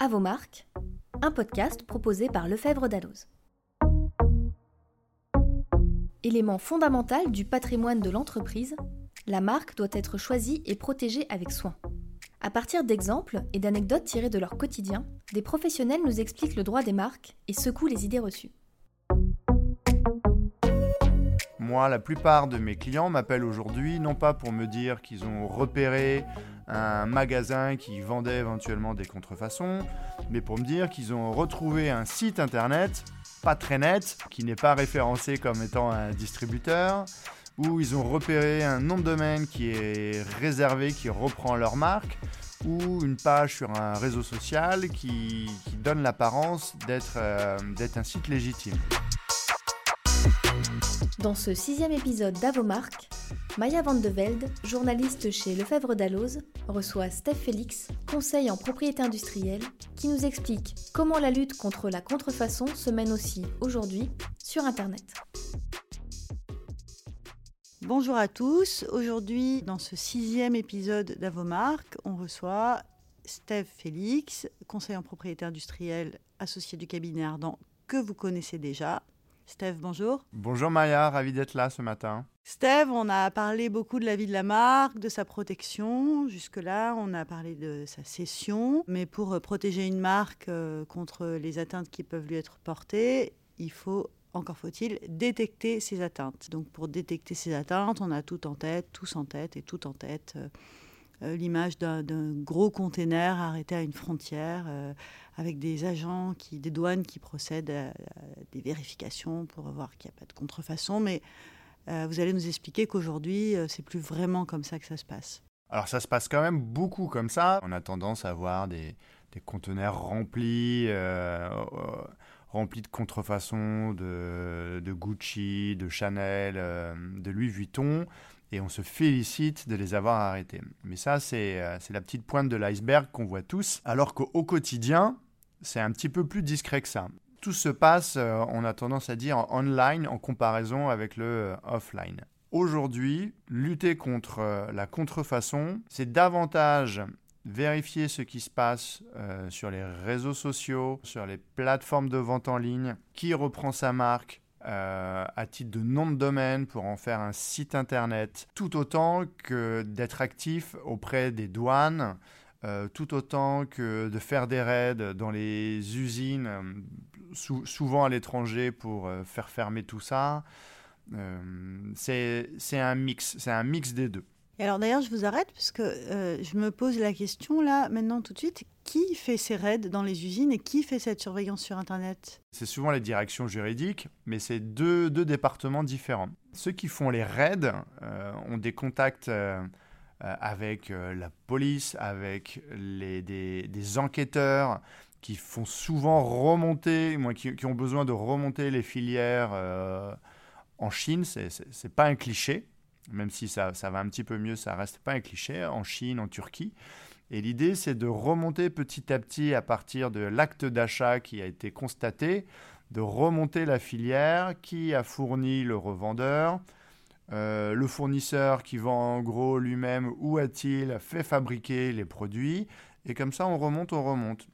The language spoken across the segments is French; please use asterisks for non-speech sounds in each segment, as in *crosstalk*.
À vos marques, un podcast proposé par Lefebvre Dalloz. Élément fondamental du patrimoine de l'entreprise, la marque doit être choisie et protégée avec soin. À partir d'exemples et d'anecdotes tirées de leur quotidien, des professionnels nous expliquent le droit des marques et secouent les idées reçues. Moi, la plupart de mes clients m'appellent aujourd'hui non pas pour me dire qu'ils ont repéré un magasin qui vendait éventuellement des contrefaçons, mais pour me dire qu'ils ont retrouvé un site internet pas très net, qui n'est pas référencé comme étant un distributeur, où ils ont repéré un nom de domaine qui est réservé, qui reprend leur marque, ou une page sur un réseau social qui, donne l'apparence euh, d'être un site légitime. Dans ce sixième épisode d'Avomark, Maya Van de Velde, journaliste chez Lefebvre Dalloz, reçoit Steph Félix, conseil en propriété industrielle, qui nous explique comment la lutte contre la contrefaçon se mène aussi aujourd'hui sur Internet. Bonjour à tous. Aujourd'hui, dans ce sixième épisode d'Avomark, on reçoit Steph Félix, conseiller en propriété industrielle, associé du cabinet Ardent que vous connaissez déjà, Steve, bonjour. Bonjour Maya, ravi d'être là ce matin. Steve, on a parlé beaucoup de la vie de la marque, de sa protection. Jusque-là, on a parlé de sa cession. Mais pour euh, protéger une marque euh, contre les atteintes qui peuvent lui être portées, il faut encore faut-il détecter ces atteintes. Donc pour détecter ces atteintes, on a tout en tête, tous en tête et tout en tête euh, l'image d'un gros container arrêté à une frontière avec des agents, qui, des douanes qui procèdent à, des vérifications pour voir qu'il n'y a pas de contrefaçon. Mais vous allez nous expliquer qu'aujourd'hui, c'est plus vraiment comme ça que ça se passe. Alors ça se passe quand même beaucoup comme ça. On a tendance à voir des, conteneurs remplis, remplis de contrefaçons de, Gucci, de Chanel, de Louis Vuitton et on se félicite de les avoir arrêtés. Mais ça, euh, c'est la petite pointe de l'iceberg qu'on voit tous, alors qu'au quotidien, c'est un petit peu plus discret que ça. Tout se passe, euh, on a tendance à dire, online en comparaison avec le euh, offline. Aujourd'hui, lutter contre la contrefaçon, c'est davantage vérifier ce qui se passe sur les réseaux sociaux, sur les plateformes de vente en ligne, qui reprend sa marque, euh, à titre de nom de domaine pour en faire un site internet, tout autant que d'être actif auprès des douanes, euh, tout autant que de faire des raids dans les usines, euh, souvent à l'étranger pour faire fermer tout ça. c'est un mix, c'est un mix des deux. Et alors d'ailleurs, je vous arrête parce que euh, je me pose la question là, maintenant tout de suite, qui fait ces raids dans les usines et qui fait cette surveillance sur Internet? C'est souvent les directions juridiques, mais c'est deux, deux, départements différents. Ceux qui font les raids euh, ont des contacts euh, avec la police, avec les, des, des, enquêteurs qui font souvent remonter, moi, qui, ont besoin de remonter les filières en Chine, c'est pas un cliché même si ça, va un petit peu mieux, ça reste pas un cliché, en Chine, en Turquie. Et l'idée, c'est de remonter petit à petit à partir de l'acte d'achat qui a été constaté, de remonter la filière, qui a fourni le revendeur, euh, le fournisseur qui vend en gros lui-même, où a-t-il fait fabriquer les produits, et comme ça on remonte, on remonte.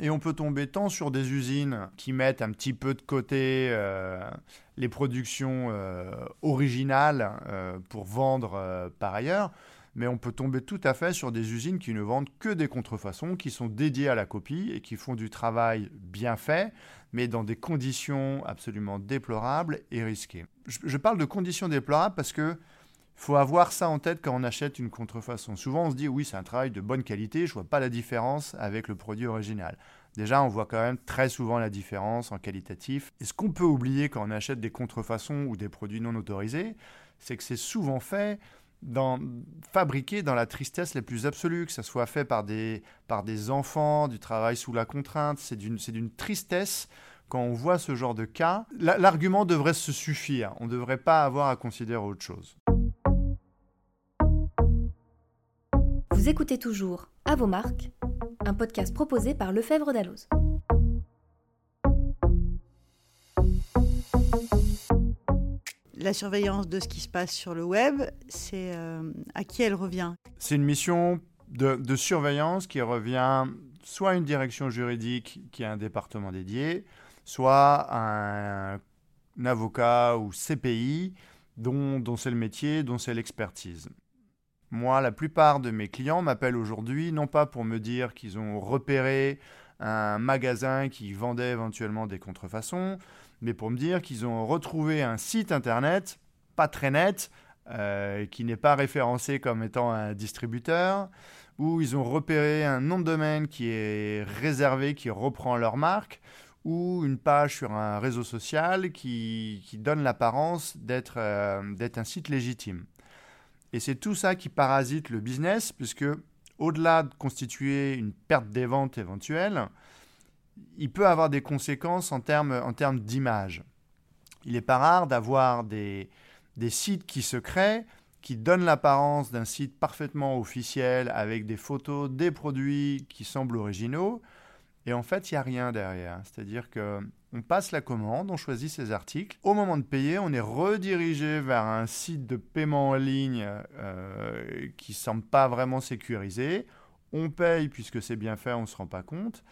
Et on peut tomber tant sur des usines qui mettent un petit peu de côté euh, les productions euh, originales euh, pour vendre par ailleurs, mais on peut tomber tout à fait sur des usines qui ne vendent que des contrefaçons, qui sont dédiées à la copie et qui font du travail bien fait, mais dans des conditions absolument déplorables et risquées. Je, je parle de conditions déplorables parce que faut avoir ça en tête quand on achète une contrefaçon. Souvent, on se dit oui, c'est un travail de bonne qualité, je vois pas la différence avec le produit original. Déjà, on voit quand même très souvent la différence en qualitatif. Et ce qu'on peut oublier quand on achète des contrefaçons ou des produits non autorisés, c'est que c'est souvent fait dans, fabriqué dans la tristesse la plus absolue, que ça soit fait par des, par des enfants, du travail sous la contrainte. C'est d'une tristesse quand on voit ce genre de cas. L'argument devrait se suffire. On ne devrait pas avoir à considérer autre chose. Vous écoutez toujours À vos marques, un podcast proposé par Lefebvre Dalloz. La surveillance de ce qui se passe sur le web, c'est euh, à qui elle revient? C'est une mission de, surveillance qui revient soit une direction juridique qui a un département dédié, soit un, avocat ou CPI dont, dont c'est le métier, dont c'est l'expertise. Moi, la plupart de mes clients m'appellent aujourd'hui non pas pour me dire qu'ils ont repéré un magasin qui vendait éventuellement des contrefaçons, mais pour me dire qu'ils ont retrouvé un site internet pas très net, euh, qui n'est pas référencé comme étant un distributeur, où ils ont repéré un nom de domaine qui est réservé, qui reprend leur marque, ou une page sur un réseau social qui, donne l'apparence euh, d'être un site légitime. Et c'est tout ça qui parasite le business, puisque au-delà de constituer une perte des ventes éventuelle, il peut avoir des conséquences en termes, en termes d'image. Il n'est pas rare d'avoir des, des sites qui se créent, qui donnent l'apparence d'un site parfaitement officiel avec des photos, des produits qui semblent originaux, et en fait, il n'y a rien derrière. C'est-à-dire que on passe la commande, on choisit ses articles. Au moment de payer, on est redirigé vers un site de paiement en ligne euh, qui ne semble pas vraiment sécurisé. On paye puisque c'est bien fait, on ne se rend pas compte.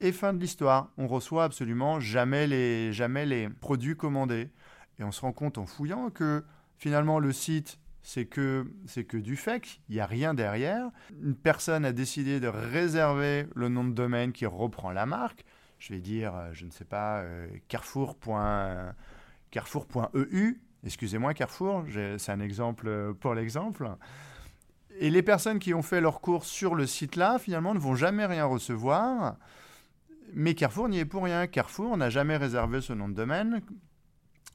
Et fin de l'histoire, on reçoit absolument jamais les, jamais les produits commandés. Et on se rend compte en fouillant que finalement le site c'est que c'est que du fake, il n'y a rien derrière. Une personne a décidé de réserver le nom de domaine qui reprend la marque je vais dire, euh, je ne sais pas, carrefour.eu. Excusez-moi, Carrefour, c'est un exemple euh, pour l'exemple. Et les personnes qui ont fait leur course sur le site-là, finalement, ne vont jamais rien recevoir. Mais Carrefour n'y est pour rien. Carrefour n'a jamais réservé ce nom de domaine.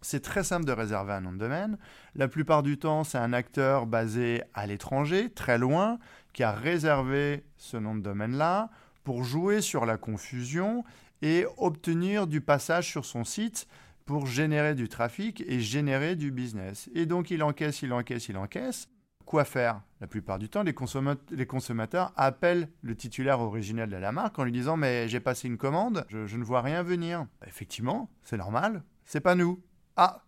C'est très simple de réserver un nom de domaine. La plupart du temps, c'est un acteur basé à l'étranger, très loin, qui a réservé ce nom de domaine-là pour jouer sur la confusion et obtenir du passage sur son site pour générer du trafic et générer du business. Et donc il encaisse, il encaisse, il encaisse. Quoi faire? La plupart du temps, les, consommateurs, appellent le titulaire originel de la marque en lui disant Mais j'ai passé une commande, je, ne vois rien venir. Effectivement, c'est normal, c'est pas nous. Ah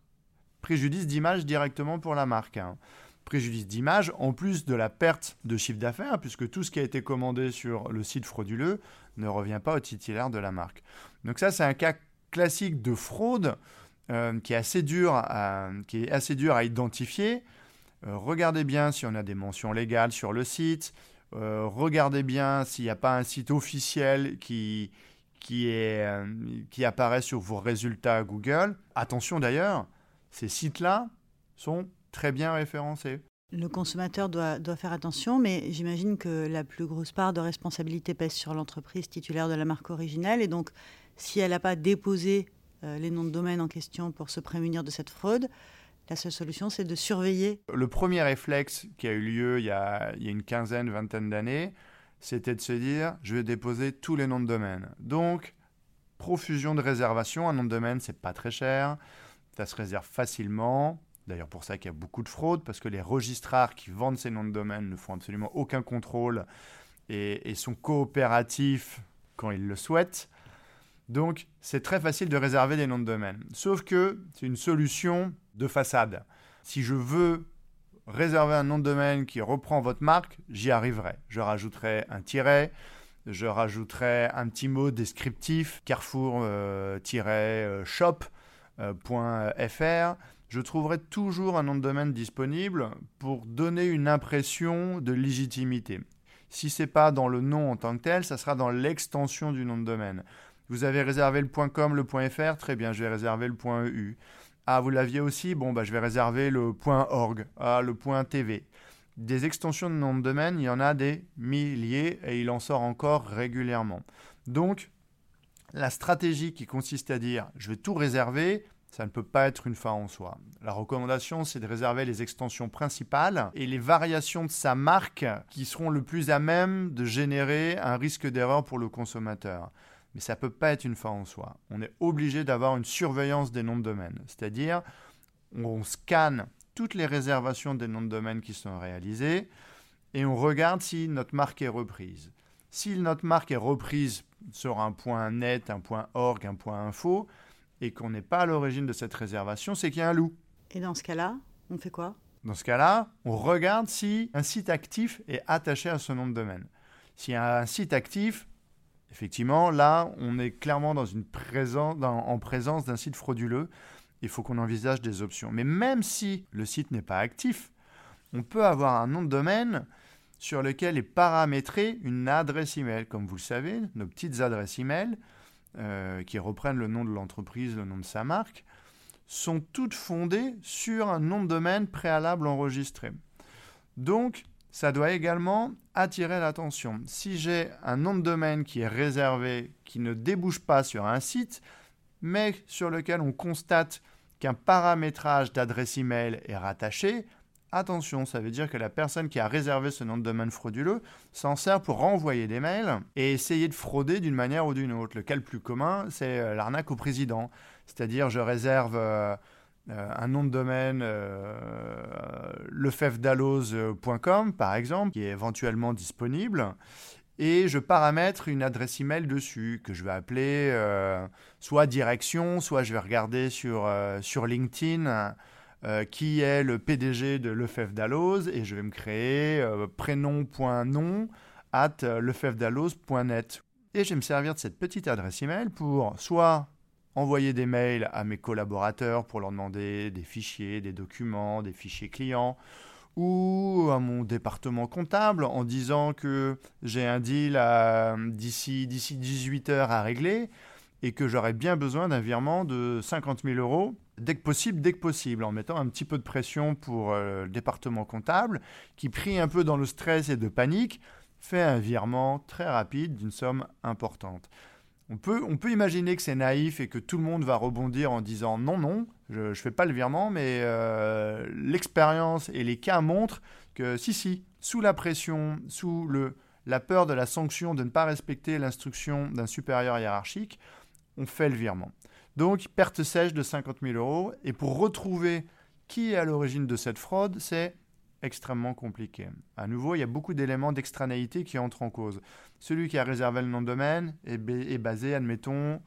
Préjudice d'image directement pour la marque. Hein préjudice d'image, en plus de la perte de chiffre d'affaires, puisque tout ce qui a été commandé sur le site frauduleux ne revient pas au titulaire de la marque. Donc ça, c'est un cas classique de fraude euh, qui, est assez dur à, qui est assez dur à identifier. Euh, regardez bien si on a des mentions légales sur le site. Euh, regardez bien s'il n'y a pas un site officiel qui, qui, est, qui apparaît sur vos résultats Google. Attention d'ailleurs, ces sites-là sont très bien référencé. Le consommateur doit, doit faire attention, mais j'imagine que la plus grosse part de responsabilité pèse sur l'entreprise titulaire de la marque originelle. Et donc, si elle n'a pas déposé euh, les noms de domaine en question pour se prémunir de cette fraude, la seule solution, c'est de surveiller. Le premier réflexe qui a eu lieu il y a, il y a une quinzaine, vingtaine d'années, c'était de se dire, je vais déposer tous les noms de domaine. Donc, profusion de réservation, un nom de domaine, c'est pas très cher, ça se réserve facilement. D'ailleurs, pour ça qu'il y a beaucoup de fraude, parce que les registrars qui vendent ces noms de domaine ne font absolument aucun contrôle et, sont coopératifs quand ils le souhaitent. Donc, c'est très facile de réserver des noms de domaine. Sauf que c'est une solution de façade. Si je veux réserver un nom de domaine qui reprend votre marque, j'y arriverai. Je rajouterai un tiret, je rajouterai un petit mot descriptif, carrefour-shop.fr je trouverai toujours un nom de domaine disponible pour donner une impression de légitimité. Si ce n'est pas dans le nom en tant que tel, ça sera dans l'extension du nom de domaine. Vous avez réservé le .com, le .fr, très bien, je vais réserver le .eu. Ah, vous l'aviez aussi? Bon, bah, je vais réserver le .org, ah, le .tv. Des extensions de nom de domaine, il y en a des milliers et il en sort encore régulièrement. Donc, la stratégie qui consiste à dire je vais tout réserver, ça ne peut pas être une fin en soi. La recommandation, c'est de réserver les extensions principales et les variations de sa marque qui seront le plus à même de générer un risque d'erreur pour le consommateur. Mais ça ne peut pas être une fin en soi. On est obligé d'avoir une surveillance des noms de domaine. C'est-à-dire, on scanne toutes les réservations des noms de domaine qui sont réalisées et on regarde si notre marque est reprise. Si notre marque est reprise sur un point net, un point org, un point info, et qu'on n'est pas à l'origine de cette réservation, c'est qu'il y a un loup. Et dans ce cas-là, on fait quoi? Dans ce cas-là, on regarde si un site actif est attaché à ce nom de domaine. S'il y a un site actif, effectivement, là, on est clairement dans une présence, en présence d'un site frauduleux. Il faut qu'on envisage des options. Mais même si le site n'est pas actif, on peut avoir un nom de domaine sur lequel est paramétrée une adresse email. Comme vous le savez, nos petites adresses email, euh, qui reprennent le nom de l'entreprise, le nom de sa marque, sont toutes fondées sur un nom de domaine préalable enregistré. Donc, ça doit également attirer l'attention. Si j'ai un nom de domaine qui est réservé, qui ne débouche pas sur un site, mais sur lequel on constate qu'un paramétrage d'adresse email est rattaché, Attention, ça veut dire que la personne qui a réservé ce nom de domaine frauduleux s'en sert pour renvoyer des mails et essayer de frauder d'une manière ou d'une autre. Le cas le plus commun, c'est euh, l'arnaque au président. C'est-à-dire, je réserve euh, euh, un nom de domaine, lefefdalose.com par exemple, qui est éventuellement disponible, et je paramètre une adresse email dessus que je vais appeler soit direction, soit je vais regarder sur LinkedIn. Euh, qui est le PDG de Lefebvre Dalloz et je vais me créer euh, prénom.nom at lefebvredalloz.net. Et je vais me servir de cette petite adresse email pour soit envoyer des mails à mes collaborateurs pour leur demander des fichiers, des documents, des fichiers clients, ou à mon département comptable en disant que j'ai un deal d'ici 18 heures à régler et que j'aurais bien besoin d'un virement de 50 000 euros dès que possible, dès que possible, en mettant un petit peu de pression pour euh, le département comptable, qui pris un peu dans le stress et de panique, fait un virement très rapide d'une somme importante. On peut, on peut imaginer que c'est naïf et que tout le monde va rebondir en disant non, non, je ne fais pas le virement, mais euh, l'expérience et les cas montrent que si, si, sous la pression, sous le, la peur de la sanction de ne pas respecter l'instruction d'un supérieur hiérarchique, on fait le virement. Donc, perte sèche de 50 000 euros. Et pour retrouver qui est à l'origine de cette fraude, c'est extrêmement compliqué. À nouveau, il y a beaucoup d'éléments d'extranéité qui entrent en cause. Celui qui a réservé le nom de domaine est, basé, admettons,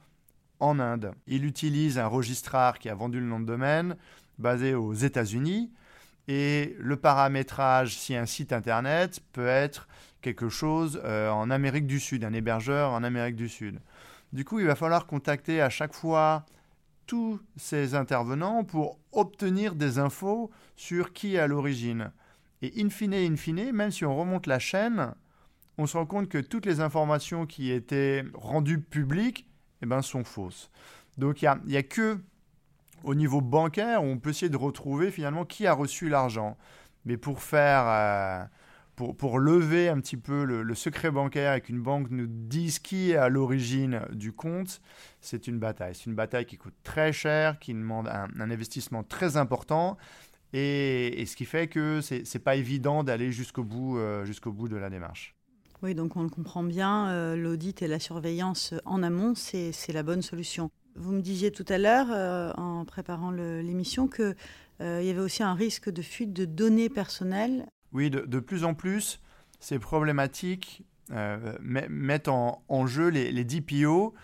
en Inde. Il utilise un registraire qui a vendu le nom de domaine basé aux États-Unis. Et le paramétrage, si un site internet, peut être quelque chose euh, en Amérique du Sud, un hébergeur en Amérique du Sud. Du coup, il va falloir contacter à chaque fois tous ces intervenants pour obtenir des infos sur qui est à l'origine. Et in fine, in fine, même si on remonte la chaîne, on se rend compte que toutes les informations qui étaient rendues publiques eh ben, sont fausses. Donc il n'y a, que au niveau bancaire où on peut essayer de retrouver finalement qui a reçu l'argent. Mais pour faire... Euh, pour, lever un petit peu le, secret bancaire et qu'une banque nous dise qui est à l'origine du compte, c'est une bataille. C'est une bataille qui coûte très cher, qui demande un, investissement très important. Et, ce qui fait que ce n'est pas évident d'aller jusqu'au bout, euh, jusqu'au bout de la démarche. Oui, donc on le comprend bien, euh, l'audit et la surveillance en amont, c'est la bonne solution. Vous me disiez tout à l'heure, euh, en préparant l'émission, qu'il y avait aussi un risque de fuite de données personnelles oui, de, plus en plus, ces problématiques euh, mettent en, jeu les, DPO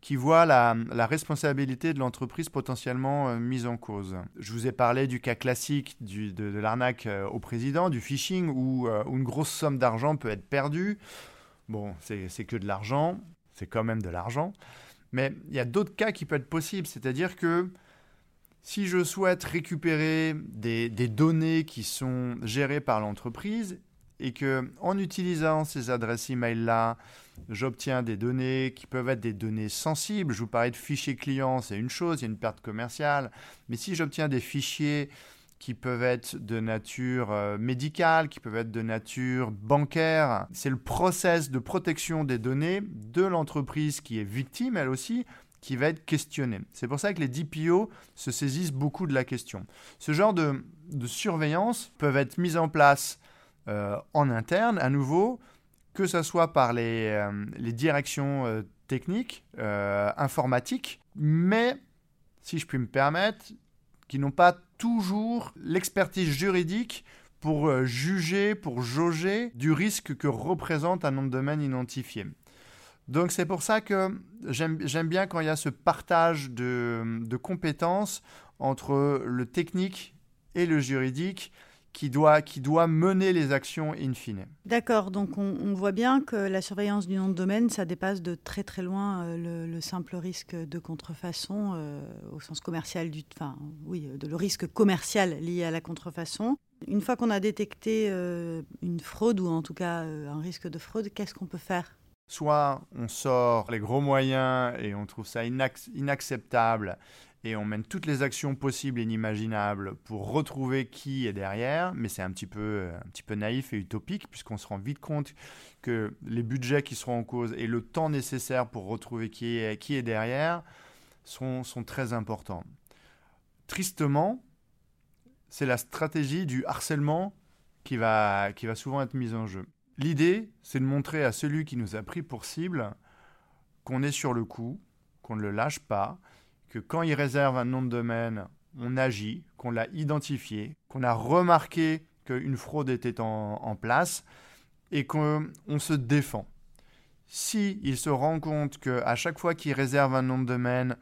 qui voient la, responsabilité de l'entreprise potentiellement euh, mise en cause. Je vous ai parlé du cas classique de, l'arnaque euh, au président, du phishing, où, où une grosse somme d'argent peut être perdue. Bon, c'est que de l'argent, c'est quand même de l'argent. Mais il y a d'autres cas qui peuvent être possibles, c'est-à-dire que si je souhaite récupérer des, données qui sont gérées par l'entreprise et que en utilisant ces adresses email là, j'obtiens des données qui peuvent être des données sensibles. Je vous parlais de fichiers clients, c'est une chose, il y a une perte commerciale. Mais si j'obtiens des fichiers qui peuvent être de nature euh, médicale, qui peuvent être de nature bancaire. C'est le process de protection des données de l'entreprise qui est victime, elle aussi, qui va être questionné. C'est pour ça que les DPO se saisissent beaucoup de la question. Ce genre de, surveillance peuvent être mises en place euh, en interne, à nouveau, que ce soit par les, euh, directions euh, techniques, informatiques, mais, si je puis me permettre, qui n'ont pas toujours l'expertise juridique pour juger, pour jauger du risque que représente un nom de domaine identifié. Donc c'est pour ça que j'aime bien quand il y a ce partage de, compétences entre le technique et le juridique qui doit, mener les actions in fine. D'accord, donc on, voit bien que la surveillance du nom de domaine, ça dépasse de très très loin euh, le, simple risque de contrefaçon euh, au sens commercial du, enfin oui, le risque commercial lié à la contrefaçon. Une fois qu'on a détecté euh, une fraude ou en tout cas un risque de fraude, qu'est-ce qu'on peut faire? Soit on sort les gros moyens et on trouve ça inacceptable et on mène toutes les actions possibles et inimaginables pour retrouver qui est derrière, mais c'est un petit peu, un petit peu naïf et utopique puisqu'on se rend vite compte que les budgets qui seront en cause et le temps nécessaire pour retrouver qui est, qui est derrière sont, sont très importants. Tristement, c'est la stratégie du harcèlement qui va, qui va souvent être mise en jeu. L'idée, c'est de montrer à celui qui nous a pris pour cible qu'on est sur le coup, qu'on ne le lâche pas, que quand il réserve un nom de domaine, on agit, qu'on l'a identifié, qu'on a remarqué qu'une fraude était en, place et qu'on se défend. Si il se rend compte qu'à chaque fois qu'il réserve un nom de domaine,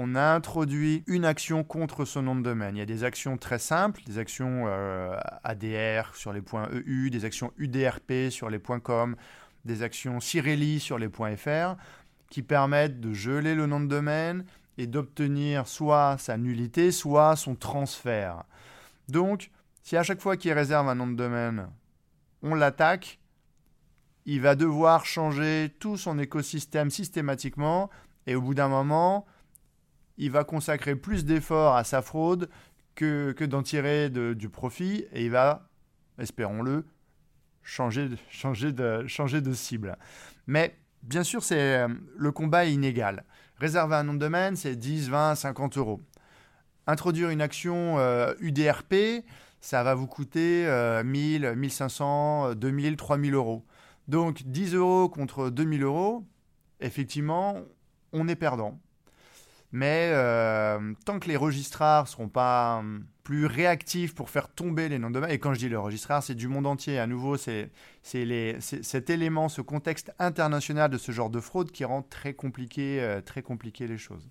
on a introduit une action contre ce nom de domaine. Il y a des actions très simples, des actions euh, ADR sur les points EU, des actions UDRP sur les points .com, des actions Cirelli sur les points .fr, qui permettent de geler le nom de domaine et d'obtenir soit sa nullité, soit son transfert. Donc, si à chaque fois qu'il réserve un nom de domaine, on l'attaque, il va devoir changer tout son écosystème systématiquement, et au bout d'un moment, il va consacrer plus d'efforts à sa fraude que, que d'en tirer du profit, et il va, espérons-le, changer, changer, de, changer de cible. Mais bien sûr, c'est euh, le combat est inégal. Réserver un nom de domaine, c'est 10, 20, 50 euros. Introduire une action UDRP, euh, ça va vous coûter 1000, 1500, 2000, 3000 euros. Donc 10 euros contre 2000 euros, effectivement, on est perdant. Mais euh, tant que les registrars ne seront pas hum, plus réactifs pour faire tomber les noms de domaine, et quand je dis les registrars, c'est du monde entier. À nouveau, c'est cet élément, ce contexte international de ce genre de fraude qui rend très compliqué, euh, très compliqué les choses.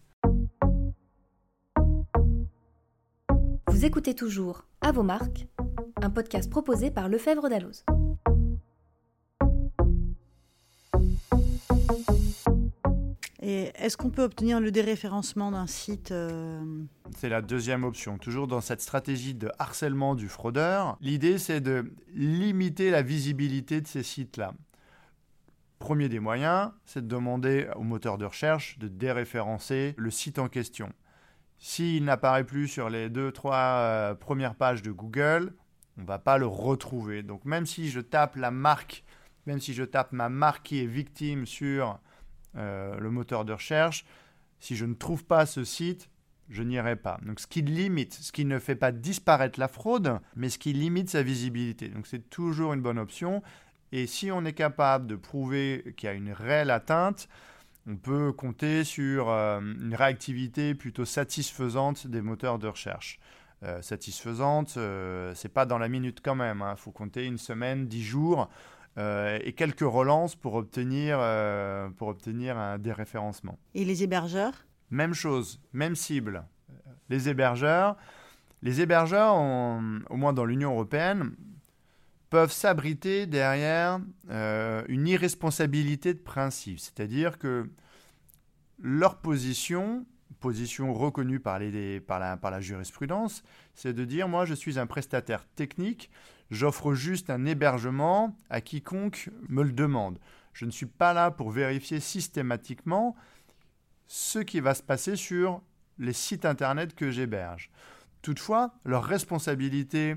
Vous écoutez toujours À vos marques, un podcast proposé par Lefebvre Dalloz. Et est-ce qu'on peut obtenir le déréférencement d'un site euh, C'est la deuxième option. Toujours dans cette stratégie de harcèlement du fraudeur, l'idée c'est de limiter la visibilité de ces sites-là. Premier des moyens, c'est de demander au moteur de recherche de déréférencer le site en question. S'il n'apparaît plus sur les deux, trois euh, premières pages de Google, on ne va pas le retrouver. Donc même si je tape la marque, même si je tape ma marque qui est victime sur le moteur de recherche. Si je ne trouve pas ce site, je n'irai pas. Donc ce qui limite, ce qui ne fait pas disparaître la fraude, mais ce qui limite sa visibilité. Donc c'est toujours une bonne option. Et si on est capable de prouver qu'il y a une réelle atteinte, on peut compter sur euh, une réactivité plutôt satisfaisante des moteurs de recherche. Euh, satisfaisante, ce c'est pas dans la minute quand même. Il hein. faut compter une semaine, dix jours euh, et quelques relances pour obtenir, euh, pour obtenir un déréférencement. Et les hébergeurs? Même chose, même cible. Les hébergeurs, les hébergeurs au moins dans l'Union européenne, peuvent s'abriter derrière euh, une irresponsabilité de principe. C'est-à-dire que leur position, position reconnue par, les, par, la, par la jurisprudence, c'est de dire, moi je suis un prestataire technique, J'offre juste un hébergement à quiconque me le demande. Je ne suis pas là pour vérifier systématiquement ce qui va se passer sur les sites internet que j'héberge. Toutefois, leur responsabilité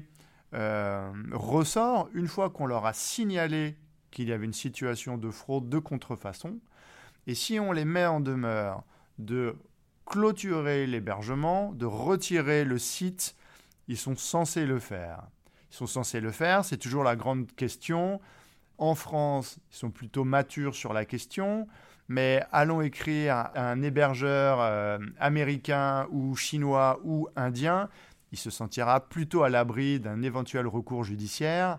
euh, ressort une fois qu'on leur a signalé qu'il y avait une situation de fraude, de contrefaçon. Et si on les met en demeure de clôturer l'hébergement, de retirer le site, ils sont censés le faire. Ils sont censés le faire, c'est toujours la grande question. En France, ils sont plutôt matures sur la question, mais allons écrire à un hébergeur euh, américain ou chinois ou indien, il se sentira plutôt à l'abri d'un éventuel recours judiciaire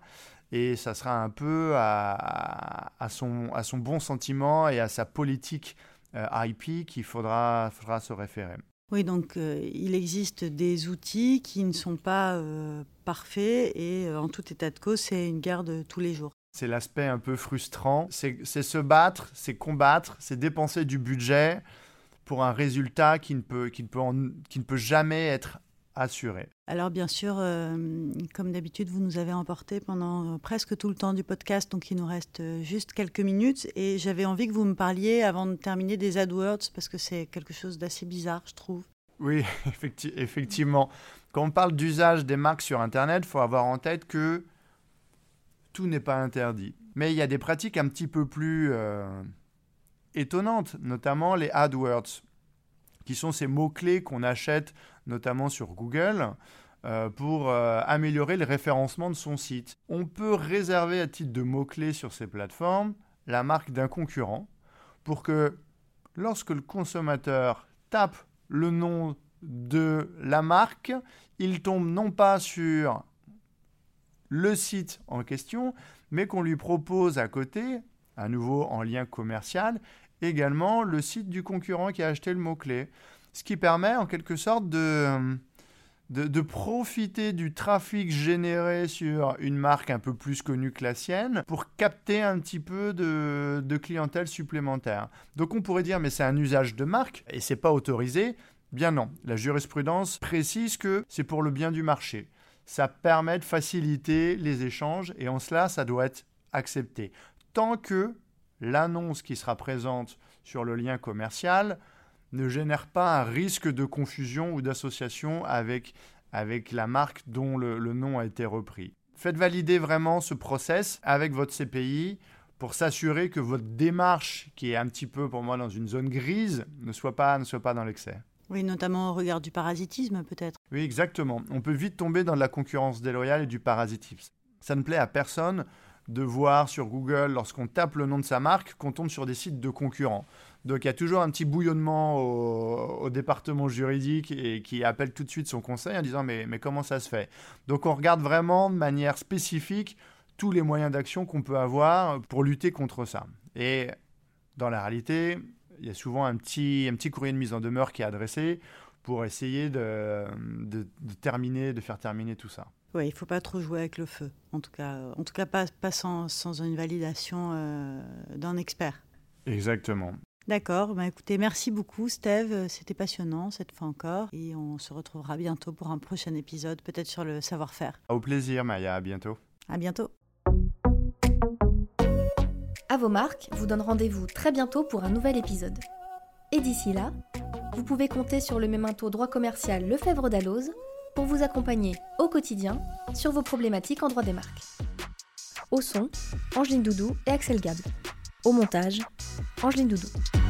et ça sera un peu à, son, bon sentiment et à sa politique IP qu'il faudra, faudra se référer. Oui, donc euh, il existe des outils qui ne sont pas euh, parfaits et euh, en tout état de cause, c'est une guerre de tous les jours. C'est l'aspect un peu frustrant. C'est se battre, c'est combattre, c'est dépenser du budget pour un résultat qui ne peut, qui ne peut, qui ne peut jamais être assuré. Alors bien sûr, comme d'habitude, vous nous avez emporté pendant presque tout le temps du podcast, donc il nous reste juste quelques minutes. Et j'avais envie que vous me parliez, avant de terminer, des AdWords, parce que c'est quelque chose d'assez bizarre, je trouve. Oui, *laughs* effectivement. Quand on parle d'usage des marques sur Internet, il faut avoir en tête que tout n'est pas interdit. Mais il y a des pratiques un petit peu plus euh, étonnantes, notamment les AdWords, qui sont ces mots-clés qu'on achète notamment sur Google euh, pour euh, améliorer le référencement de son site. On peut réserver à titre de mots-clés sur ces plateformes la marque d'un concurrent pour que lorsque le consommateur tape le nom de la marque, il tombe non pas sur le site en question, mais qu'on lui propose à côté, à nouveau en lien commercial, également le site du concurrent qui a acheté le mot-clé. Ce qui permet en quelque sorte de, de, profiter du trafic généré sur une marque un peu plus connue que la sienne pour capter un petit peu de, de clientèle supplémentaire. Donc on pourrait dire mais c'est un usage de marque et c'est pas autorisé. Bien non, la jurisprudence précise que c'est pour le bien du marché. Ça permet de faciliter les échanges et en cela ça doit être accepté. Tant que l'annonce qui sera présente sur le lien commercial ne génère pas un risque de confusion ou d'association avec, avec la marque dont le, nom a été repris. Faites valider vraiment ce process avec votre CPI pour s'assurer que votre démarche, qui est un petit peu pour moi dans une zone grise, ne soit pas, ne soit pas dans l'excès. Oui, notamment au regard du parasitisme peut-être. Oui, exactement. On peut vite tomber dans de la concurrence déloyale et du parasitisme. Ça ne plaît à personne de voir sur Google, lorsqu'on tape le nom de sa marque, qu'on tombe sur des sites de concurrents. Donc il y a toujours un petit bouillonnement au, département juridique et qui appelle tout de suite son conseil en disant mais, mais comment ça se fait? Donc on regarde vraiment de manière spécifique tous les moyens d'action qu'on peut avoir pour lutter contre ça. Et dans la réalité, il y a souvent un petit, un petit courrier de mise en demeure qui est adressé pour essayer de, de, terminer, de faire terminer tout ça. Oui, il ne faut pas trop jouer avec le feu, en tout cas, en tout cas pas, pas sans, sans une validation euh, d'un expert. Exactement. D'accord, bah écoutez, merci beaucoup Steve, c'était passionnant cette fois encore et on se retrouvera bientôt pour un prochain épisode, peut-être sur le savoir-faire. Au plaisir Maya, à bientôt. À bientôt. À vos marques vous donne rendez-vous très bientôt pour un nouvel épisode. Et d'ici là, vous pouvez compter sur le mémento droit commercial Lefebvre d'Alloz pour vous accompagner au quotidien sur vos problématiques en droit des marques. Au son, Angeline Doudou et Axel Gable. Au montage, Angeline Doudou.